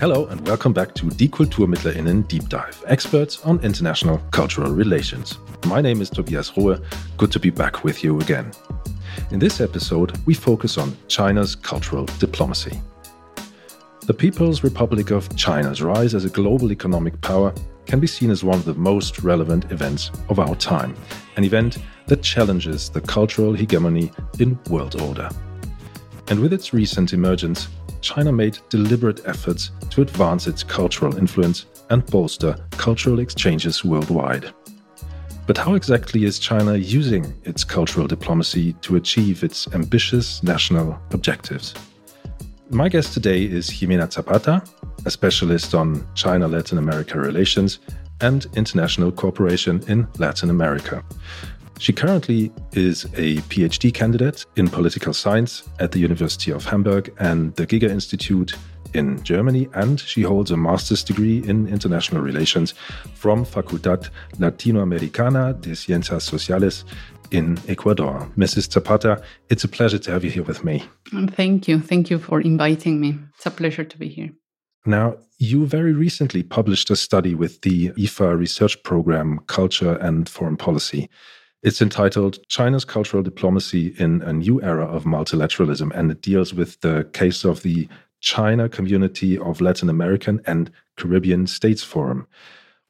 Hello and welcome back to Die KulturmittlerInnen Deep Dive, experts on international cultural relations. My name is Tobias Rohe. Good to be back with you again. In this episode, we focus on China's cultural diplomacy. The People's Republic of China's rise as a global economic power can be seen as one of the most relevant events of our time, an event that challenges the cultural hegemony in world order. And with its recent emergence, China made deliberate efforts to advance its cultural influence and bolster cultural exchanges worldwide. But how exactly is China using its cultural diplomacy to achieve its ambitious national objectives? My guest today is Ximena Zapata, a specialist on China Latin America relations and international cooperation in Latin America. She currently is a PhD candidate in political science at the University of Hamburg and the Giga Institute in Germany, and she holds a master's degree in international relations from Facultad Latinoamericana de Ciencias Sociales in Ecuador. Mrs. Zapata, it's a pleasure to have you here with me. Thank you. Thank you for inviting me. It's a pleasure to be here. Now, you very recently published a study with the IFA research program, Culture and Foreign Policy. It's entitled China's Cultural Diplomacy in a New Era of Multilateralism, and it deals with the case of the China Community of Latin American and Caribbean States Forum.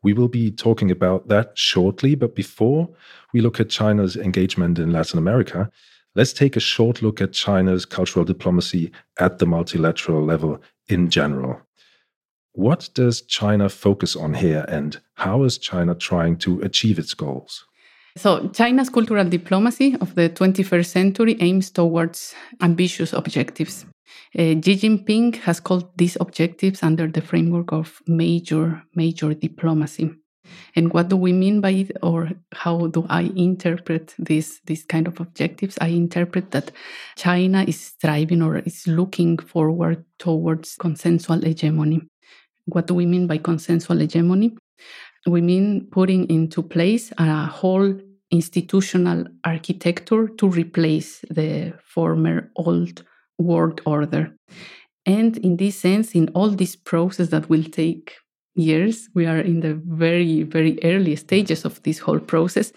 We will be talking about that shortly, but before we look at China's engagement in Latin America, let's take a short look at China's cultural diplomacy at the multilateral level in general. What does China focus on here, and how is China trying to achieve its goals? So, China's cultural diplomacy of the 21st century aims towards ambitious objectives. Uh, Xi Jinping has called these objectives under the framework of major, major diplomacy. And what do we mean by it, or how do I interpret this, this kind of objectives? I interpret that China is striving or is looking forward towards consensual hegemony. What do we mean by consensual hegemony? We mean putting into place a whole institutional architecture to replace the former old world order. And in this sense, in all this process that will take years, we are in the very, very early stages of this whole process.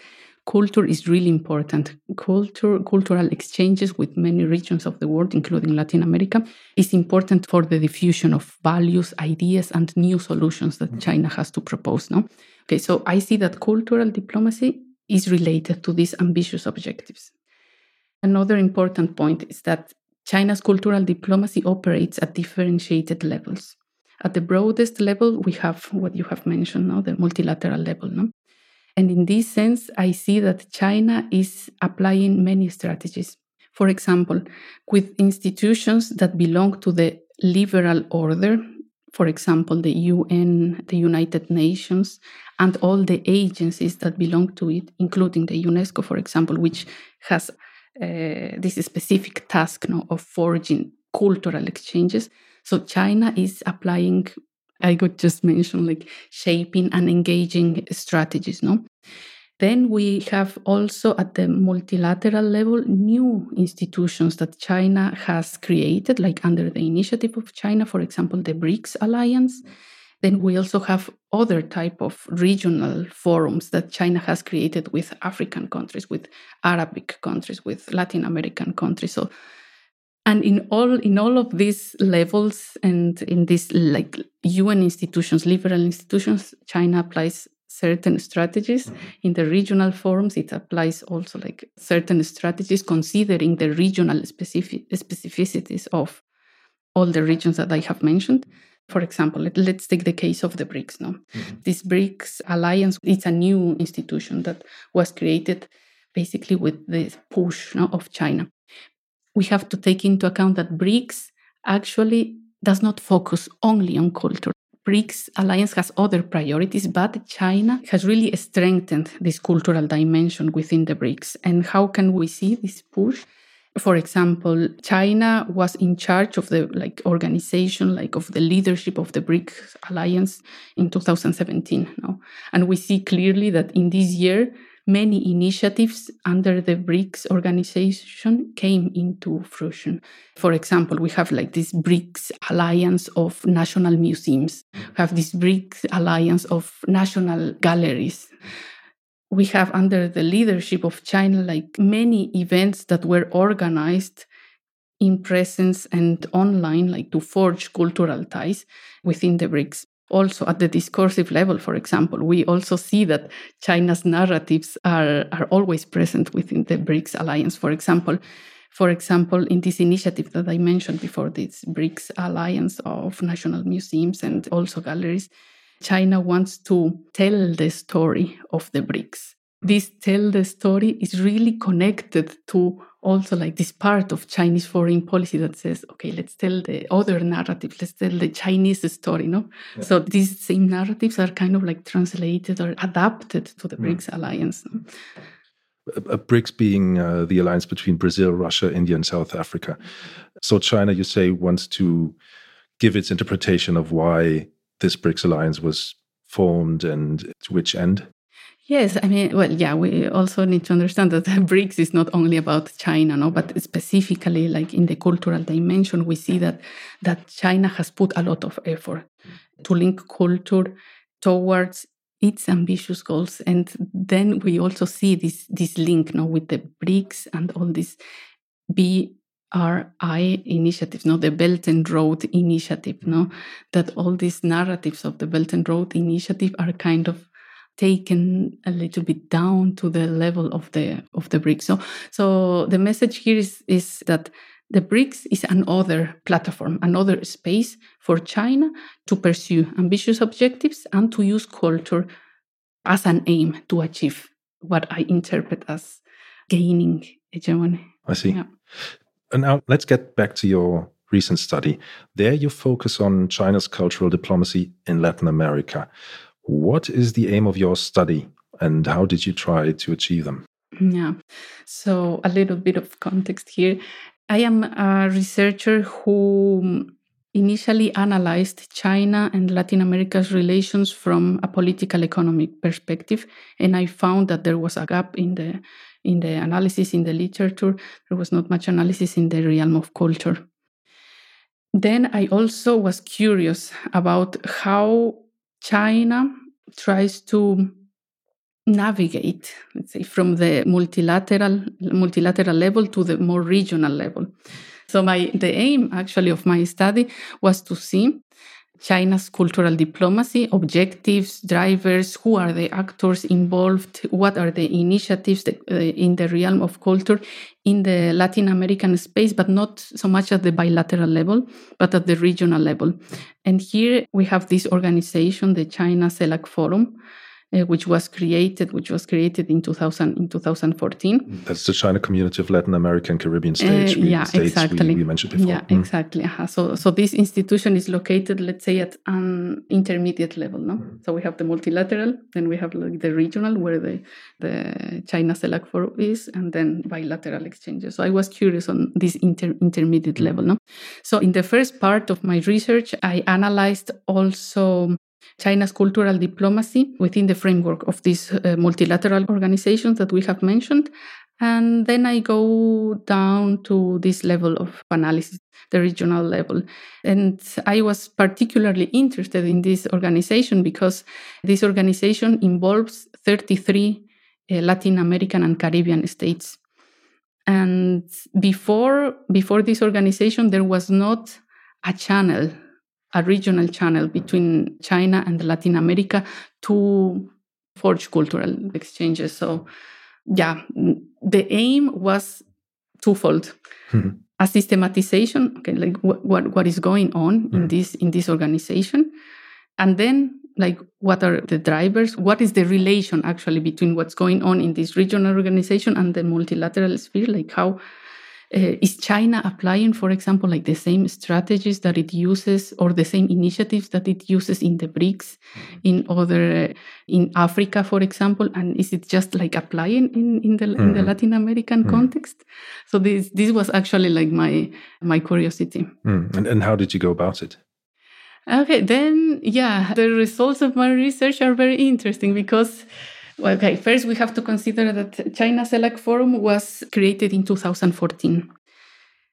Culture is really important. Culture, cultural exchanges with many regions of the world, including Latin America, is important for the diffusion of values, ideas, and new solutions that mm-hmm. China has to propose. No, okay. So I see that cultural diplomacy is related to these ambitious objectives. Another important point is that China's cultural diplomacy operates at differentiated levels. At the broadest level, we have what you have mentioned, no? the multilateral level. No? And in this sense, I see that China is applying many strategies. For example, with institutions that belong to the liberal order, for example, the UN, the United Nations, and all the agencies that belong to it, including the UNESCO, for example, which has uh, this specific task no, of forging cultural exchanges. So China is applying, I could just mention, like shaping and engaging strategies. No, then we have also at the multilateral level new institutions that China has created, like under the initiative of China, for example, the BRICS alliance. Then we also have other type of regional forums that China has created with African countries, with Arabic countries, with Latin American countries. So and in all in all of these levels and in these like UN institutions, liberal institutions, China applies certain strategies mm-hmm. in the regional forums. It applies also like certain strategies considering the regional specific specificities of all the regions that i have mentioned. For example let, us take the case of the brics no? Mm-hmm. this brics alliance it's a new institution that was created basically with the push no, of china. We have to take into account that brics actually does not focus only on culture BRICS alliance has other priorities, but China has really strengthened this cultural dimension within the BRICS. And how can we see this push? For example, China was in charge of the like organization, like of the leadership of the BRICS alliance in 2017. No? And we see clearly that in this year, many initiatives under the BRICS organization came into fruition. For example, we have like this BRICS alliance of national museums, we have this BRICS alliance of national galleries. We have under the leadership of China like many events that were organized in presence and online, like to forge cultural ties within the BRICS also at the discursive level, for example, we also see that China's narratives are, are always present within the BRICS alliance. For example, for example, in this initiative that I mentioned before, this BRICS alliance of national museums and also galleries, China wants to tell the story of the BRICS. This tell the story is really connected to also like this part of Chinese foreign policy that says, okay, let's tell the other narrative, let's tell the Chinese story, no? Yeah. So these same narratives are kind of like translated or adapted to the mm. BRICS alliance. No? A BRICS being uh, the alliance between Brazil, Russia, India, and South Africa. So China, you say, wants to give its interpretation of why this BRICS alliance was formed and to which end? Yes, I mean, well, yeah, we also need to understand that BRICS is not only about China, no, but specifically like in the cultural dimension, we see that that China has put a lot of effort to link culture towards its ambitious goals, and then we also see this this link, no, with the BRICS and all these BRI initiatives, no, the Belt and Road Initiative, no, that all these narratives of the Belt and Road Initiative are kind of taken a little bit down to the level of the of the BRICS. So so the message here is is that the BRICS is another platform, another space for China to pursue ambitious objectives and to use culture as an aim to achieve what I interpret as gaining hegemony. I see. Yeah. And now let's get back to your recent study. There you focus on China's cultural diplomacy in Latin America. What is the aim of your study and how did you try to achieve them? Yeah, so a little bit of context here. I am a researcher who initially analyzed China and Latin America's relations from a political economic perspective, and I found that there was a gap in the in the analysis in the literature. There was not much analysis in the realm of culture. Then I also was curious about how China tries to navigate, let's say, from the multilateral multilateral level to the more regional level. So my the aim actually of my study was to see China's cultural diplomacy, objectives, drivers, who are the actors involved, what are the initiatives uh, in the realm of culture in the Latin American space, but not so much at the bilateral level, but at the regional level. And here we have this organization, the China CELAC Forum, uh, which was created, which was created in 2000 in 2014. That's the China Community of Latin American Caribbean States. Uh, yeah, states exactly. We, we, mentioned before. Yeah, mm. exactly. Uh-huh. So, so this institution is located, let's say, at an intermediate level. No, mm. so we have the multilateral, then we have like the regional, where the the China CELAC Forum is, and then bilateral exchanges. So I was curious on this inter- intermediate mm. level. No, so in the first part of my research, I analyzed also China's cultural diplomacy within the framework of these uh, multilateral organizations that we have mentioned. And then I go down to this level of analysis, the regional level. And I was particularly interested in this organization because this organization involves 33 uh, Latin American and Caribbean states. And before, before this organization, there was not a channel a regional channel between China and Latin America to forge cultural exchanges. So, yeah, the aim was twofold. Mm-hmm. A systematization, okay, like what, what, what is going on mm-hmm. in this in this organization, and then like what are the drivers what is the relation actually between what's going on in this regional organization and the multilateral sphere like how uh, is China applying, for example, like the same strategies that it uses or the same initiatives that it uses in the BRICS, mm-hmm. in other, uh, in Africa, for example? And is it just like applying in, in the, mm-hmm. in the mm-hmm. Latin American mm-hmm. context? So this, this was actually like my, my curiosity. Mm. And, and how did you go about it? Okay, then, yeah, the results of my research are very interesting because okay, first we have to consider that China CELAC Forum was created in 2014.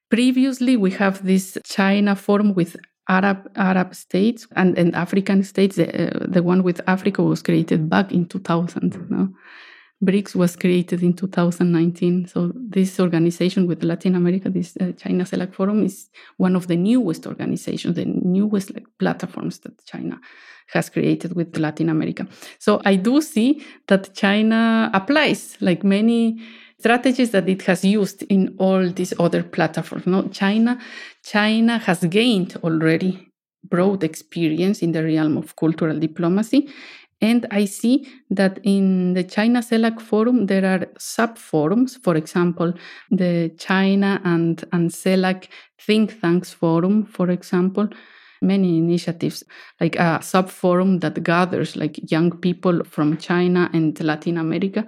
Previously, we have this China Forum with Arab Arab states and, and African states. The, uh, the one with Africa was created back in 2000. No? BRICS was created in 2019. So this organization with Latin America, this uh, China CELAC Forum, is one of the newest organizations, the newest like, platforms that China has created with Latin America. So I do see that China applies like many strategies that it has used in all these other platforms. No, China, China has gained already broad experience in the realm of cultural diplomacy and I see that in the China CELAC Forum, there are sub forums. For example, the China and, and CELAC Think Tanks Forum, for example, many initiatives, like a sub forum that gathers like young people from China and Latin America.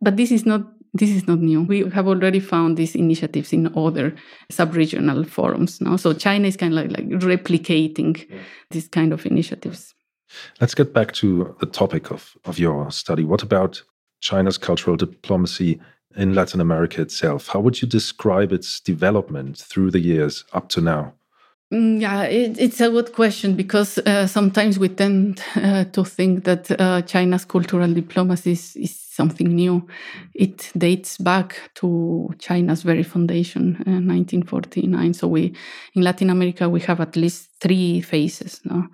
But this is not this is not new. We have already found these initiatives in other sub-regional forums now. So China is kind of like, like replicating yeah. these kind of initiatives. Let's get back to the topic of, of your study. What about China's cultural diplomacy in Latin America itself? How would you describe its development through the years up to now? Mm, yeah, it, it's a good question because uh, sometimes we tend uh, to think that uh, China's cultural diplomacy is, is, something new. It dates back to China's very foundation, 1949. Uh, so we, in Latin America, we have at least three phases. No?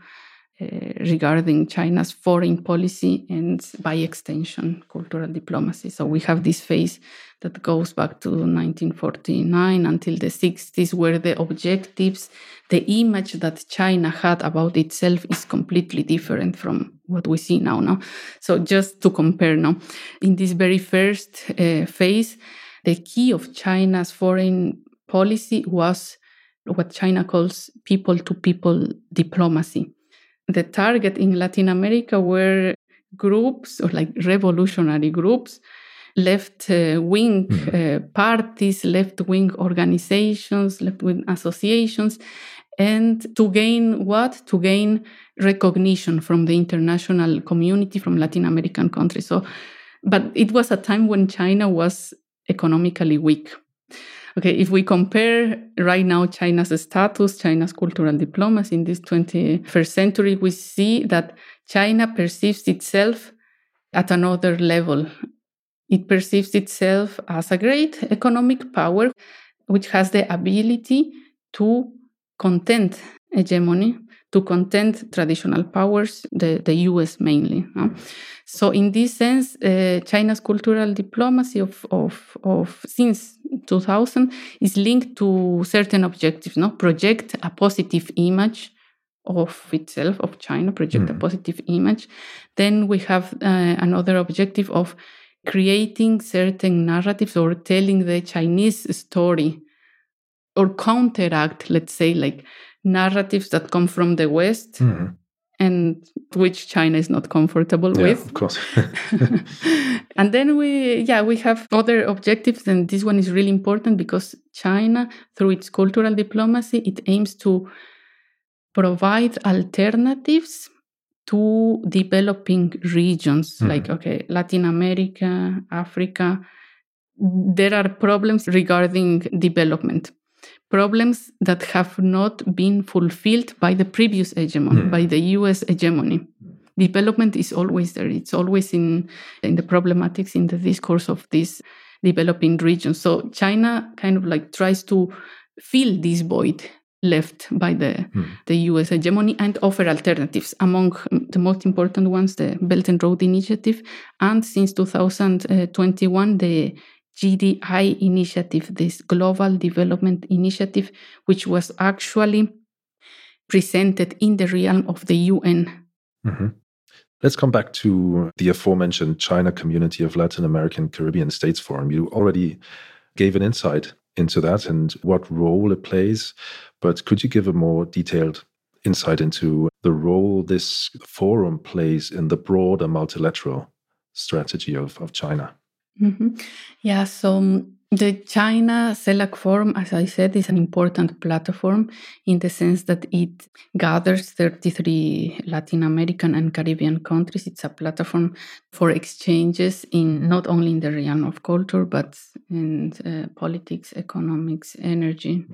Uh, regarding China's foreign policy and, by extension, cultural diplomacy. So we have this phase that goes back to 1949 until the 60s, where the objectives, the image that China had about itself is completely different from what we see now. No? So just to compare now, in this very first uh, phase, the key of China's foreign policy was what China calls people to people diplomacy the target in Latin America were groups or like revolutionary groups, left uh, wing mm-hmm. uh, parties, left wing organizations, left wing associations, and to gain what? To gain recognition from the international community, from Latin American countries. So, but it was a time when China was economically weak. Okay, if we compare right now China's status, China's cultural diplomacy in this 21st century, we see that China perceives itself at another level. It perceives itself as a great economic power, which has the ability to content hegemony, to content traditional powers, the, the US mainly. No? So, in this sense, uh, China's cultural diplomacy of, of, of since 2000 is linked to certain objectives, no? Project a positive image of itself, of China, project mm. a hmm. positive image. Then we have uh, another objective of creating certain narratives or telling the Chinese story or counteract, let's say, like narratives that come from the West. Mm and which China is not comfortable yeah, with. Of course. and then we, yeah, we have other objectives, and this one is really important because China, through its cultural diplomacy, it aims to provide alternatives to developing regions mm. like okay latin america africa there are problems regarding development problems that have not been fulfilled by the previous hegemony, mm. by the US hegemony. Development is always there. It's always in, in the problematics in the discourse of these developing regions. So China kind of like tries to fill this void left by the, mm. the US hegemony and offer alternatives. Among the most important ones, the Belt and Road Initiative, and since 2021, the GDI initiative, this Global Development Initiative, which was actually presented in the realm of the UN. Mm-hmm. Let's come back to the aforementioned China Community of Latin American Caribbean States Forum. You already gave an insight into that and what role it plays, but could you give a more detailed insight into the role this forum plays in the broader multilateral strategy of, of China? Mm-hmm. Yeah, so um, The China CELAC Forum, as I said, is an important platform in the sense that it gathers 33 Latin American and Caribbean countries. It's a platform for exchanges in not only in the realm of culture, but in uh, politics, economics, energy.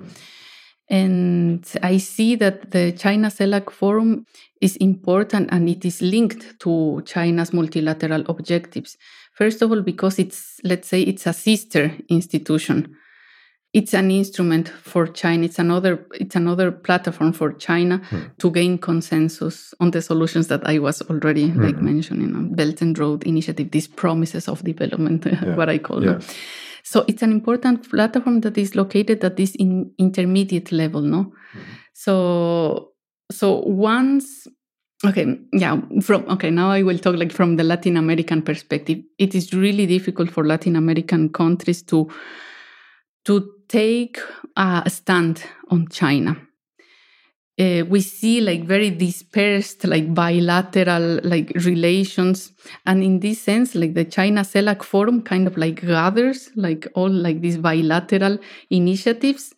And I see that the China CELAC Forum is important and it is linked to China's multilateral objectives. First of all, because it's, let's say, it's a sister institution. It's an instrument for China. It's another, it's another platform for China hmm. to gain consensus on the solutions that I was already hmm. like mentioning on Belt and Road Initiative, these promises of development, yeah. what I call yeah. them. So it's an important platform that is located at this in intermediate level, no? Mm-hmm. So so once okay yeah from okay now i will talk like from the latin american perspective. It is really difficult for latin american countries to to take a stand on china. Uh, we see like very dispersed like bilateral like relations and in this sense like the china celac forum kind of like gathers like all like these bilateral initiatives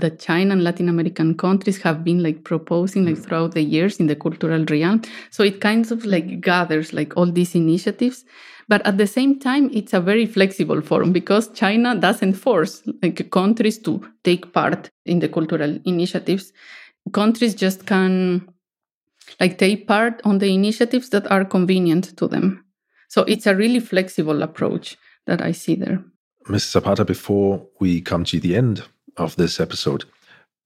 that China and Latin American countries have been like proposing like hmm. throughout the years in the cultural realm. So it kind of like gathers like all these initiatives. But at the same time, it's a very flexible forum because China doesn't force like countries to take part in the cultural initiatives. Countries just can like take part on the initiatives that are convenient to them. So it's a really flexible approach that I see there. Ms. Zapata, before we come to the end of this episode.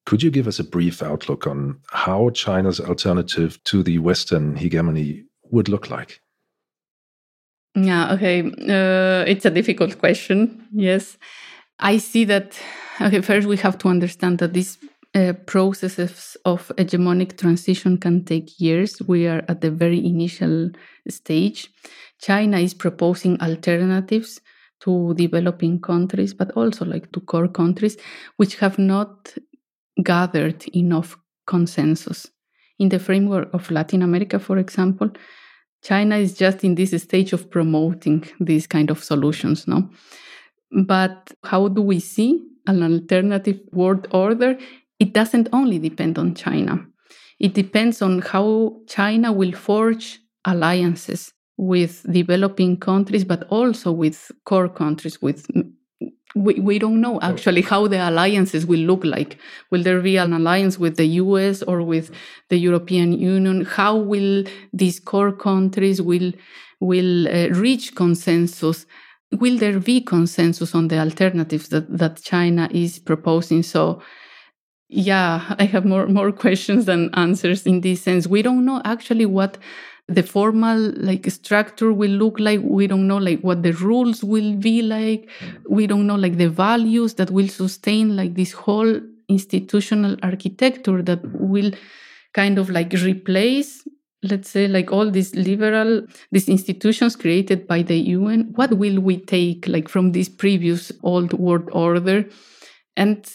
Could you give us a brief outlook on how China's alternative to the Western hegemony would look like? Yeah, okay. Uh, it's a difficult question. Yes. I see that, okay, first we have to understand that these uh, processes of hegemonic transition can take years. We are at the very initial stage. China is proposing alternatives to developing countries, but also like to core countries, which have not gathered enough consensus. In the framework of Latin America, for example, China is just in this stage of promoting these kind of solutions, no? But how do we see an alternative world order? It doesn't only depend on China. It depends on how China will forge alliances with developing countries, but also with core countries. With we, we don't know actually how the alliances will look like. Will there be an alliance with the U.S. or with the European Union? How will these core countries will will uh, reach consensus? Will there be consensus on the alternatives that, that China is proposing? So yeah, I have more more questions than answers in this sense. We don't know actually what the formal like structure will look like we don't know like what the rules will be like. We don't know like the values that will sustain like this whole institutional architecture that will kind of like replace let's say like all these liberal these institutions created by the UN what will we take like from this previous old world order? And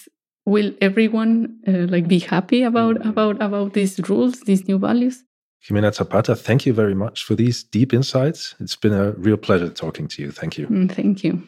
will everyone uh, like be happy about about about these rules these new values Ximena Zapata, thank you very much for these deep insights. It's been a real pleasure talking to you. Thank you. Mm, thank you.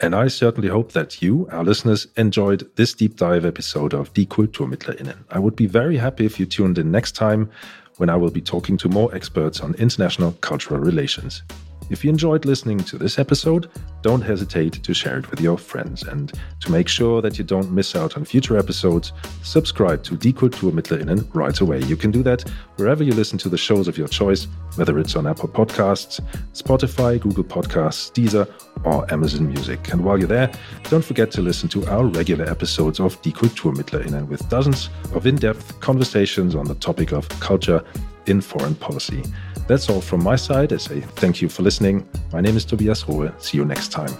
And I certainly hope that you, our listeners, enjoyed this deep dive episode of Die KulturmittlerInnen. I would be very happy if you tuned in next time when I will be talking to more experts on international cultural relations. If you enjoyed listening to this episode, don't hesitate to share it with your friends. And to make sure that you don't miss out on future episodes, subscribe to Die KulturmittlerInnen right away. You can do that wherever you listen to the shows of your choice, whether it's on Apple Podcasts, Spotify, Google Podcasts, Deezer, or Amazon Music. And while you're there, don't forget to listen to our regular episodes of Die KulturmittlerInnen with dozens of in depth conversations on the topic of culture in foreign policy. That's all from my side. I say thank you for listening. My name is Tobias Rohe. See you next time.